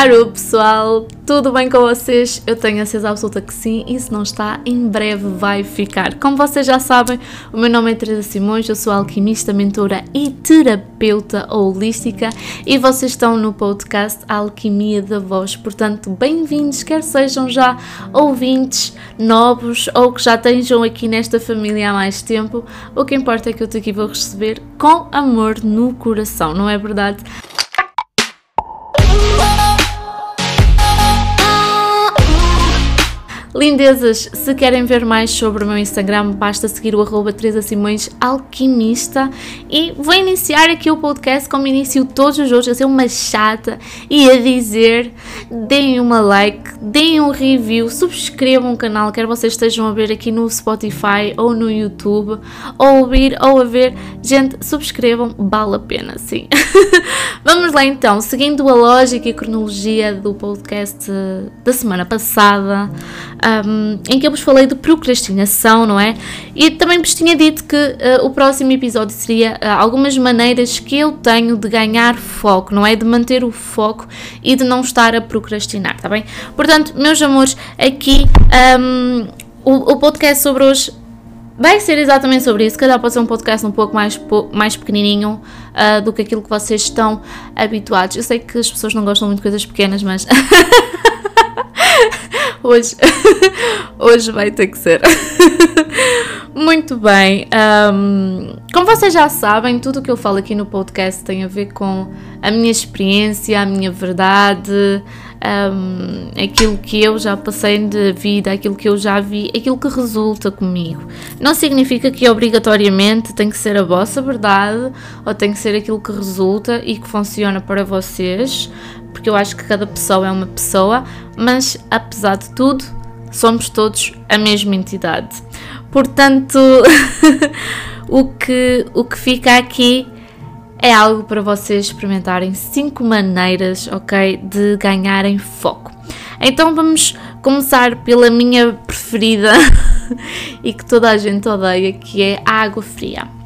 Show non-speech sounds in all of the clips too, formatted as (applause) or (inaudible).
Alô pessoal, tudo bem com vocês? Eu tenho a certeza absoluta que sim, e se não está, em breve vai ficar. Como vocês já sabem, o meu nome é Teresa Simões, eu sou alquimista, mentora e terapeuta holística e vocês estão no podcast Alquimia da Voz. Portanto, bem-vindos, quer sejam já ouvintes novos ou que já estejam aqui nesta família há mais tempo. O que importa é que eu te aqui vou receber com amor no coração, não é verdade? Lindezas, se querem ver mais sobre o meu Instagram, basta seguir o arroba Teresa Simões Alquimista e vou iniciar aqui o podcast como inicio todos os outros, a ser uma chata e a dizer deem uma like, deem um review, subscrevam o canal, quer vocês estejam a ver aqui no Spotify ou no YouTube, ou ouvir ou a ver, gente, subscrevam, vale a pena, sim. (laughs) Vamos lá então, seguindo a lógica e cronologia do podcast da semana passada um, em que eu vos falei de procrastinação, não é? E também vos tinha dito que uh, o próximo episódio seria uh, algumas maneiras que eu tenho de ganhar foco, não é? De manter o foco e de não estar a procrastinar, tá bem? Portanto, meus amores, aqui um, o, o podcast sobre hoje vai ser exatamente sobre isso. Calhar pode ser um podcast um pouco mais, mais pequenininho uh, do que aquilo que vocês estão habituados. Eu sei que as pessoas não gostam muito de coisas pequenas, mas. (laughs) hoje, (laughs) hoje vai ter que ser. (laughs) Muito bem. Um, como vocês já sabem, tudo o que eu falo aqui no podcast tem a ver com a minha experiência, a minha verdade, um, aquilo que eu já passei de vida, aquilo que eu já vi, aquilo que resulta comigo. Não significa que obrigatoriamente tem que ser a vossa verdade ou tem que ser aquilo que resulta e que funciona para vocês, porque eu acho que cada pessoa é uma pessoa, mas apesar de tudo, somos todos a mesma entidade. Portanto, (laughs) o, que, o que fica aqui é algo para vocês experimentarem cinco maneiras, ok, de ganharem foco. Então vamos começar pela minha preferida (laughs) e que toda a gente odeia, que é a água fria.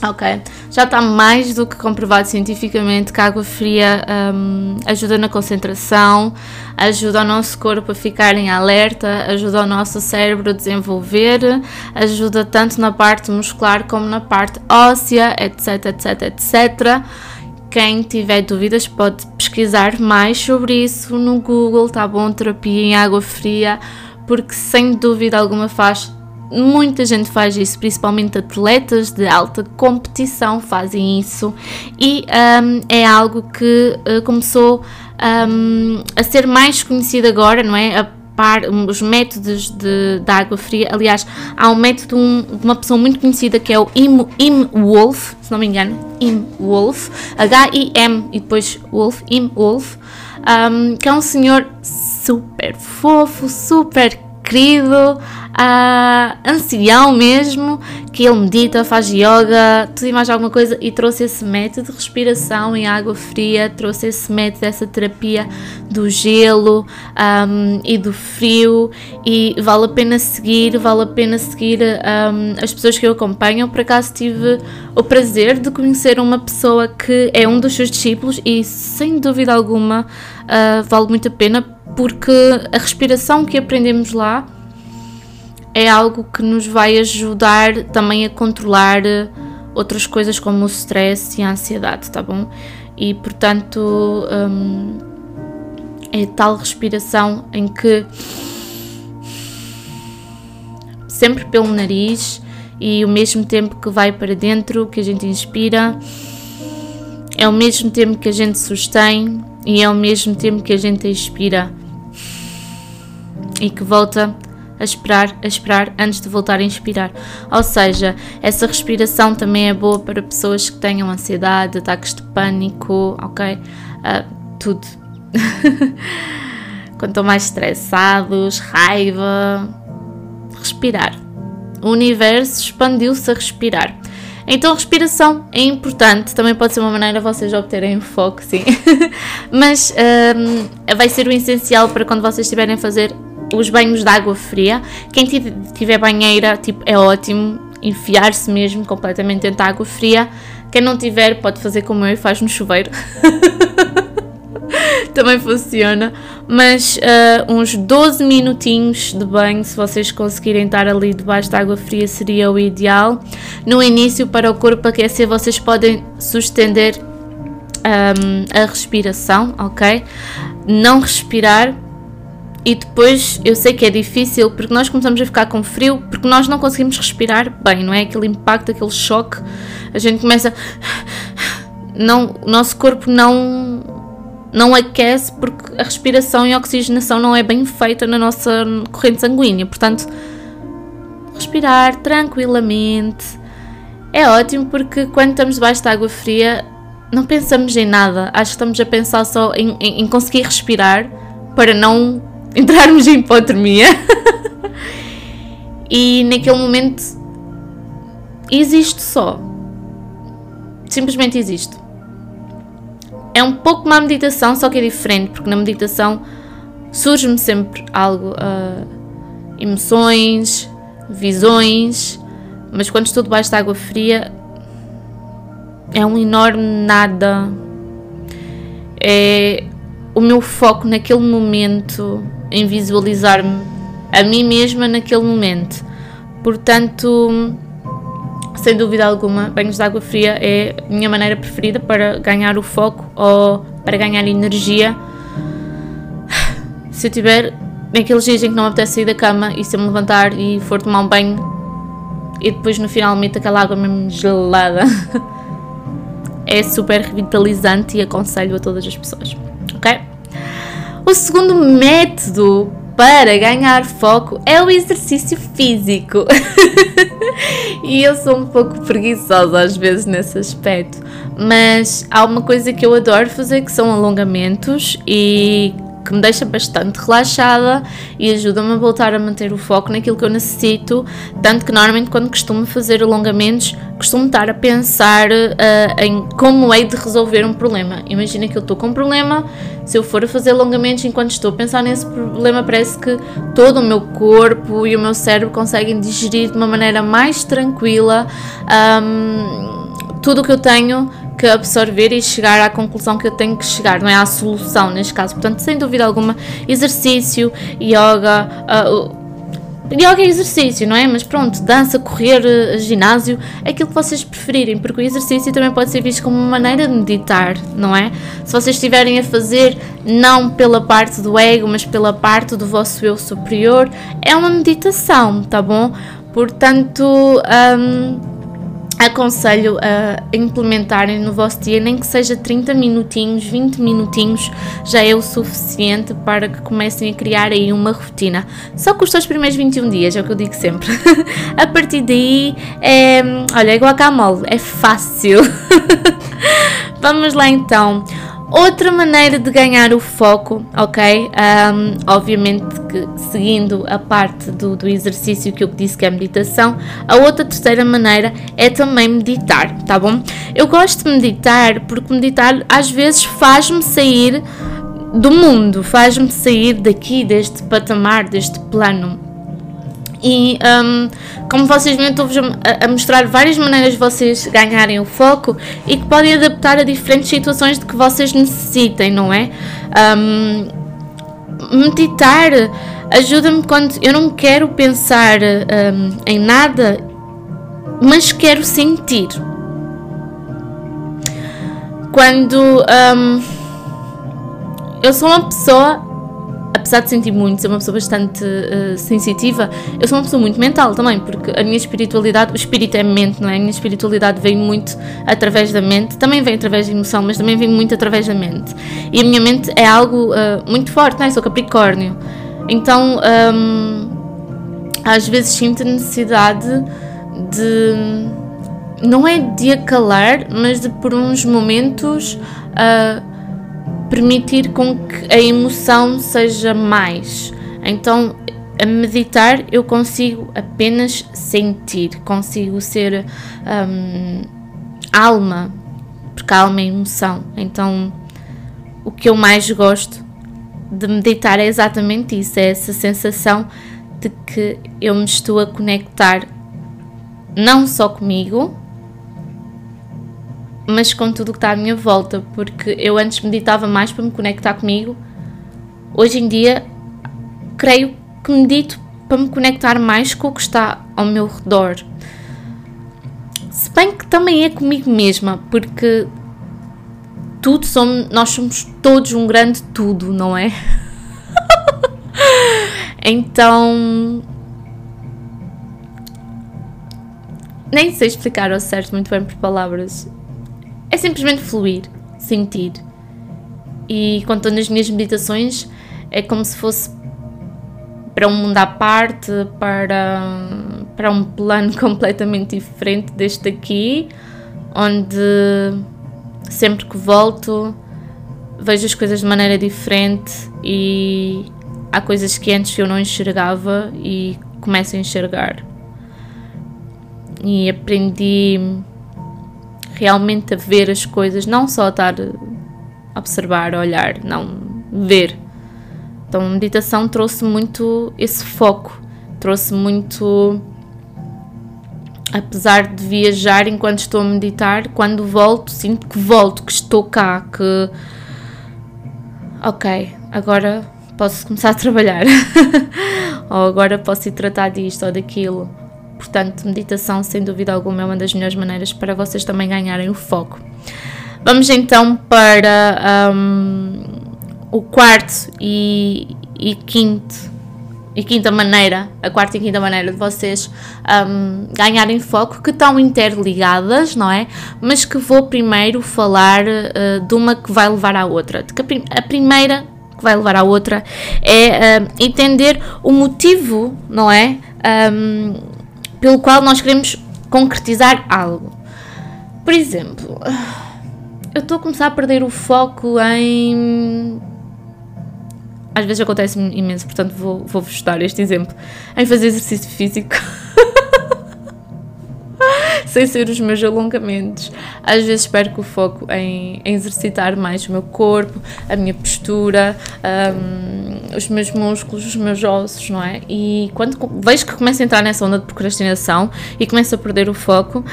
Ok, já está mais do que comprovado cientificamente que a água fria um, ajuda na concentração, ajuda o nosso corpo a ficar em alerta, ajuda o nosso cérebro a desenvolver, ajuda tanto na parte muscular como na parte óssea, etc, etc, etc. Quem tiver dúvidas pode pesquisar mais sobre isso no Google, tá bom? Terapia em água fria, porque sem dúvida alguma faz Muita gente faz isso, principalmente atletas de alta competição fazem isso e um, é algo que uh, começou um, a ser mais conhecido agora, não é? A par, os métodos de, de água fria. Aliás, há um método um, de uma pessoa muito conhecida que é o Im, Im Wolf, se não me engano, Im Wolf, H-I-M e depois Wolf, Im Wolf, um, que é um senhor super fofo, super querido, uh, ancião mesmo, que ele medita, faz yoga, tudo e mais alguma coisa, e trouxe esse método de respiração em água fria, trouxe esse método dessa terapia do gelo um, e do frio, e vale a pena seguir, vale a pena seguir um, as pessoas que eu acompanho. Por acaso tive o prazer de conhecer uma pessoa que é um dos seus discípulos, e sem dúvida alguma uh, vale muito a pena porque a respiração que aprendemos lá é algo que nos vai ajudar também a controlar outras coisas como o stress e a ansiedade, tá bom? E portanto hum, é tal respiração em que sempre pelo nariz e o mesmo tempo que vai para dentro que a gente inspira é o mesmo tempo que a gente sustém e é o mesmo tempo que a gente expira e que volta a esperar, a esperar antes de voltar a inspirar. Ou seja, essa respiração também é boa para pessoas que tenham ansiedade, ataques de pânico, ok? Uh, tudo. (laughs) Quando estão mais estressados, raiva, respirar. O universo expandiu-se a respirar. Então, respiração é importante, também pode ser uma maneira vocês obterem foco, sim. (laughs) Mas um, vai ser o essencial para quando vocês estiverem a fazer os banhos de água fria. Quem tiver banheira, tipo, é ótimo enfiar-se mesmo completamente dentro da água fria. Quem não tiver, pode fazer como eu e faz no chuveiro. (laughs) também funciona. Mas uh, uns 12 minutinhos de banho, se vocês conseguirem estar ali debaixo de água fria, seria o ideal. No início, para o corpo aquecer, vocês podem sustender um, a respiração, ok? Não respirar e depois eu sei que é difícil porque nós começamos a ficar com frio porque nós não conseguimos respirar bem, não é? Aquele impacto, aquele choque, a gente começa. Não, o nosso corpo não, não aquece porque a respiração e a oxigenação não é bem feita na nossa corrente sanguínea. Portanto, respirar tranquilamente é ótimo porque quando estamos debaixo de água fria não pensamos em nada. Acho que estamos a pensar só em, em, em conseguir respirar para não entrarmos em hipotermia. (laughs) e naquele momento existe só. Simplesmente existe. É um pouco uma meditação, só que é diferente, porque na meditação surge-me sempre algo, uh, emoções, visões, mas quando estou debaixo de água fria é um enorme nada. É o meu foco naquele momento em visualizar-me a mim mesma naquele momento. Portanto, sem dúvida alguma, banhos de água fria é a minha maneira preferida para ganhar o foco ou para ganhar energia. Se eu tiver naqueles dias em que não me apetece sair da cama e se eu me levantar e for tomar um banho e depois no final meto aquela água mesmo gelada, (laughs) é super revitalizante e aconselho a todas as pessoas? O segundo método para ganhar foco é o exercício físico. (laughs) e eu sou um pouco preguiçosa às vezes nesse aspecto, mas há uma coisa que eu adoro fazer que são alongamentos e que me deixa bastante relaxada e ajuda-me a voltar a manter o foco naquilo que eu necessito. Tanto que normalmente, quando costumo fazer alongamentos, costumo estar a pensar uh, em como hei de resolver um problema. Imagina que eu estou com um problema, se eu for a fazer alongamentos enquanto estou a pensar nesse problema, parece que todo o meu corpo e o meu cérebro conseguem digerir de uma maneira mais tranquila um, tudo o que eu tenho que absorver e chegar à conclusão que eu tenho que chegar, não é à solução neste caso. Portanto, sem dúvida alguma, exercício, yoga. Uh, yoga é exercício, não é? Mas pronto, dança, correr, uh, ginásio, aquilo que vocês preferirem, porque o exercício também pode ser visto como uma maneira de meditar, não é? Se vocês estiverem a fazer não pela parte do ego, mas pela parte do vosso eu superior, é uma meditação, tá bom? Portanto, um, aconselho a implementarem no vosso dia, nem que seja 30 minutinhos, 20 minutinhos, já é o suficiente para que comecem a criar aí uma rotina. Só custa os primeiros 21 dias, é o que eu digo sempre. (laughs) a partir daí, é, olha, é guacamole, é fácil. (laughs) Vamos lá então. Outra maneira de ganhar o foco, ok? Um, obviamente que seguindo a parte do, do, exercício que eu disse que é meditação, a outra terceira maneira é também meditar, tá bom? Eu gosto de meditar porque meditar às vezes faz-me sair do mundo, faz-me sair daqui, deste patamar, deste plano. E um, como vocês viram, estou-vos a, a, mostrar várias maneiras de vocês ganharem o foco e que podem adaptar a diferentes situações de que vocês necessitem, não é? Um, meditar ajuda-me quando eu não quero pensar um, em nada, mas quero sentir. Quando hum, eu sou uma pessoa apesar de sentir muito, ser uma pessoa bastante uh, sensitiva, eu sou uma pessoa muito mental também, porque a minha espiritualidade, o espírito é mente, não é? A minha espiritualidade vem muito através da mente, também vem através da emoção, mas também vem muito através da mente. E a minha mente é algo uh, muito forte, não é? Eu sou Capricórnio. Então, um, às vezes sinto a necessidade de. Não é de acalar, mas de por uns momentos. Uh, permitir com que a emoção seja mais. Então, a meditar eu consigo apenas sentir, consigo ser um, alma, porque a alma é emoção. Então, o que eu mais gosto de meditar é exatamente isso: é essa sensação de que eu me estou a conectar não só comigo, mas com tudo que está à minha volta, porque eu antes meditava mais para me conectar comigo. Hoje em dia, creio que medito para me conectar mais com o que está ao meu redor. Se bem que também é comigo mesma, porque tudo somos, nós somos todos um grande tudo, não é? (laughs) então nem sei explicar ao certo muito bem por palavras. É simplesmente fluir, sentir. E quando estou nas minhas meditações, é como se fosse para um mundo à parte, para, para um plano (laughs) completamente diferente deste aqui, onde sempre que volto vejo as coisas de maneira diferente e há coisas que antes eu não enxergava e começo a enxergar. E aprendi realmente a ver as coisas, não só estar a observar, a olhar, não, ver então a meditação trouxe muito esse foco, trouxe muito. Apesar de viajar enquanto estou a meditar, quando volto, sinto que volto, que estou cá, que. Ok, agora posso começar a trabalhar. (laughs) ou agora posso ir tratar disto ou daquilo. Portanto, meditação, sem dúvida alguma, é uma das melhores maneiras para vocês também ganharem o foco. Vamos então para. Um, o quarto e, e quinto e quinta maneira, a quarta e quinta maneira de vocês um, ganharem foco, que estão interligadas, não é? Mas que vou primeiro falar uh, de uma que vai levar à outra. De que a, prim a primeira que vai levar à outra é uh, entender o motivo, não é? Um, pelo qual nós queremos concretizar algo. Por exemplo, eu estou a começar a perder o foco em às vezes acontece imenso, portanto vou, vou-vos dar este exemplo, em fazer exercício físico. (laughs) sem ser os meus alongamentos. Às vezes perco o foco em, em exercitar mais o meu corpo, a minha postura, um, os meus músculos, os meus ossos, não é? E quando vejo que começo a entrar nessa onda de procrastinação e começo a perder o foco, uh,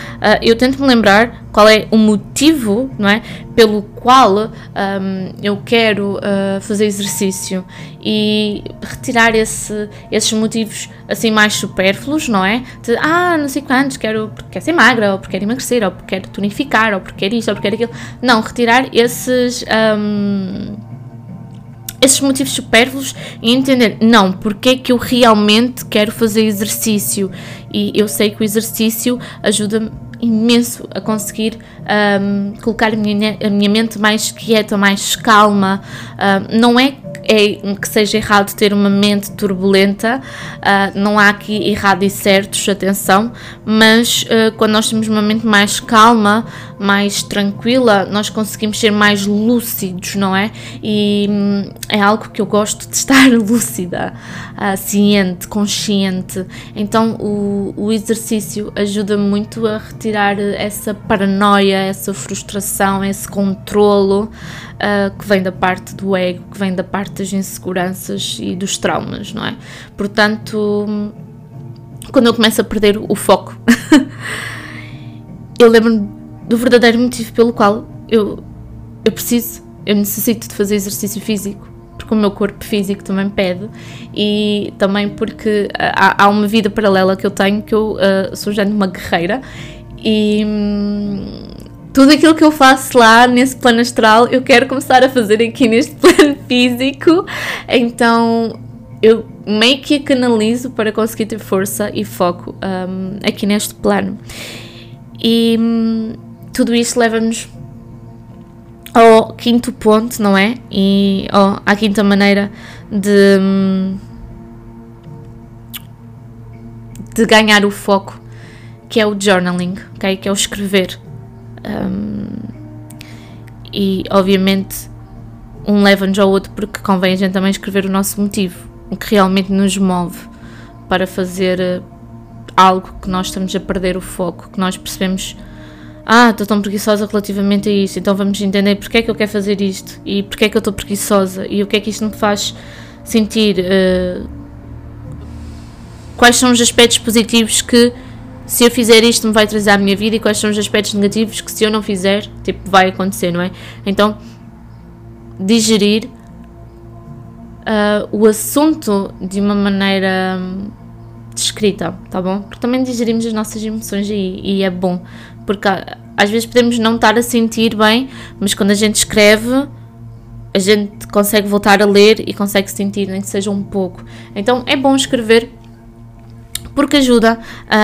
eu tento me lembrar qual é o motivo, não é? Pelo qual um, eu quero uh, fazer exercício e retirar esse, esses motivos assim mais supérfluos, não é? De, ah, não sei quantos, quero quero ser magra, ou porque quero emagrecer, ou porque quero tonificar, ou porque quero isto, ou porque quero aquilo. Não, retirar esses. Um, esses motivos supérfluos e entender, não, porque é que eu realmente quero fazer exercício. E eu sei que o exercício ajuda-me imenso a conseguir um, colocar a minha, a minha mente mais quieta, mais calma. Um, não é é que seja errado ter uma mente turbulenta, uh, não há aqui errado e certos, atenção, mas uh, quando nós temos uma mente mais calma, mais tranquila, nós conseguimos ser mais lúcidos, não é? E hum, é algo que eu gosto de estar (laughs) lúcida, uh, ciente, consciente. Então o, o exercício ajuda muito a retirar essa paranoia, essa frustração, esse controlo que vem da parte do ego, que vem da parte das inseguranças e dos traumas, não é? Portanto, quando eu começo a perder o foco, (laughs) eu lembro-me do verdadeiro motivo pelo qual eu, eu preciso, eu necessito de fazer exercício físico porque o meu corpo físico também pede e também porque há, há uma vida paralela que eu tenho que eu uh, sou já uma guerreira e hum, tudo aquilo que eu faço lá nesse plano astral, eu quero começar a fazer aqui (laughs) neste plano físico. Então eu meio que canalizo para conseguir ter força e foco um, aqui neste plano. E hum, tudo isto leva-nos ao quinto ponto, não é? E oh, à quinta maneira de, hum, de ganhar o foco, que é o journaling, okay? que é o escrever. Um, e obviamente um leva-nos ao outro porque convém a gente também escrever o nosso motivo, o que realmente nos move para fazer eh, algo que nós estamos a perder o foco, que nós percebemos, ah, estou tão preguiçosa relativamente a isto, então vamos entender porque é que eu quero fazer isto e porque é que eu estou preguiçosa e o que é que isto me faz sentir, uh, quais são os aspectos positivos que se eu fizer isto me vai trazer à minha vida e quais são os aspectos negativos que se eu não fizer, tipo, vai acontecer, não é? Então, digerir uh, o assunto de uma maneira hum, descrita, tá bom? Porque também digerimos as nossas emoções e, e é bom, porque às vezes podemos não estar a sentir bem, mas quando a gente escreve, a gente consegue voltar a ler e consegue sentir, nem que seja um pouco. Então é bom escrever porque ajuda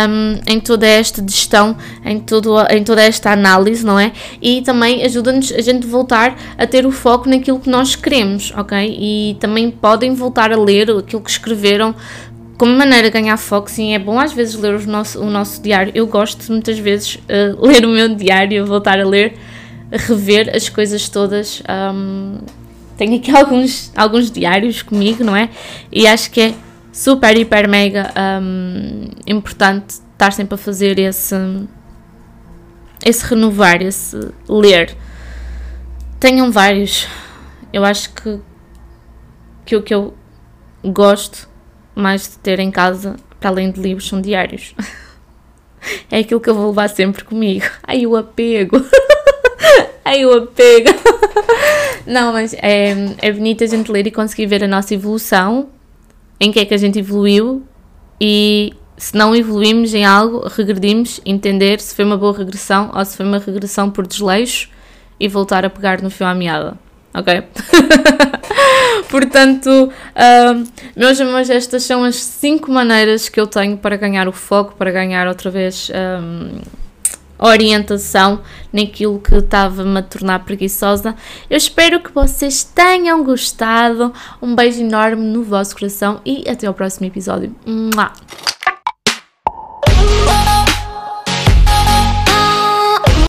um, em toda esta gestão, em, todo, em toda esta análise, não é? E também ajuda-nos a gente voltar a ter o foco naquilo que nós queremos, ok? E também podem voltar a ler aquilo que escreveram como maneira de ganhar foco, sim, é bom às vezes ler o nosso, o nosso diário. Eu gosto muitas vezes uh, (laughs) ler o meu diário, voltar a ler, rever as coisas todas. Um, tenho aqui (laughs) alguns, alguns diários comigo, não é? E acho que é super, hiper, mega um, importante estar sempre a fazer esse, esse renovar, esse ler. Tenham vários. Eu acho que, que o que eu gosto mais de ter em casa, para além de livros, são diários. (laughs) é aquilo que eu vou levar sempre comigo. Ai, o apego! (laughs) Ai, o apego! (laughs) Não, mas é, é bonito a gente ler e conseguir ver a nossa evolução, em que é que a gente evoluiu e se não evoluímos em algo, regredimos, entender se foi uma boa regressão ou se foi uma regressão por desleixo e voltar a pegar no fio à meada. Ok? (laughs) Portanto, uh, meus amores, estas são as 5 maneiras que eu tenho para ganhar o foco, para ganhar outra vez um, orientação naquilo que estava-me a tornar preguiçosa. Eu espero que vocês tenham gostado. Um beijo enorme no vosso coração e até ao próximo episódio. Mua!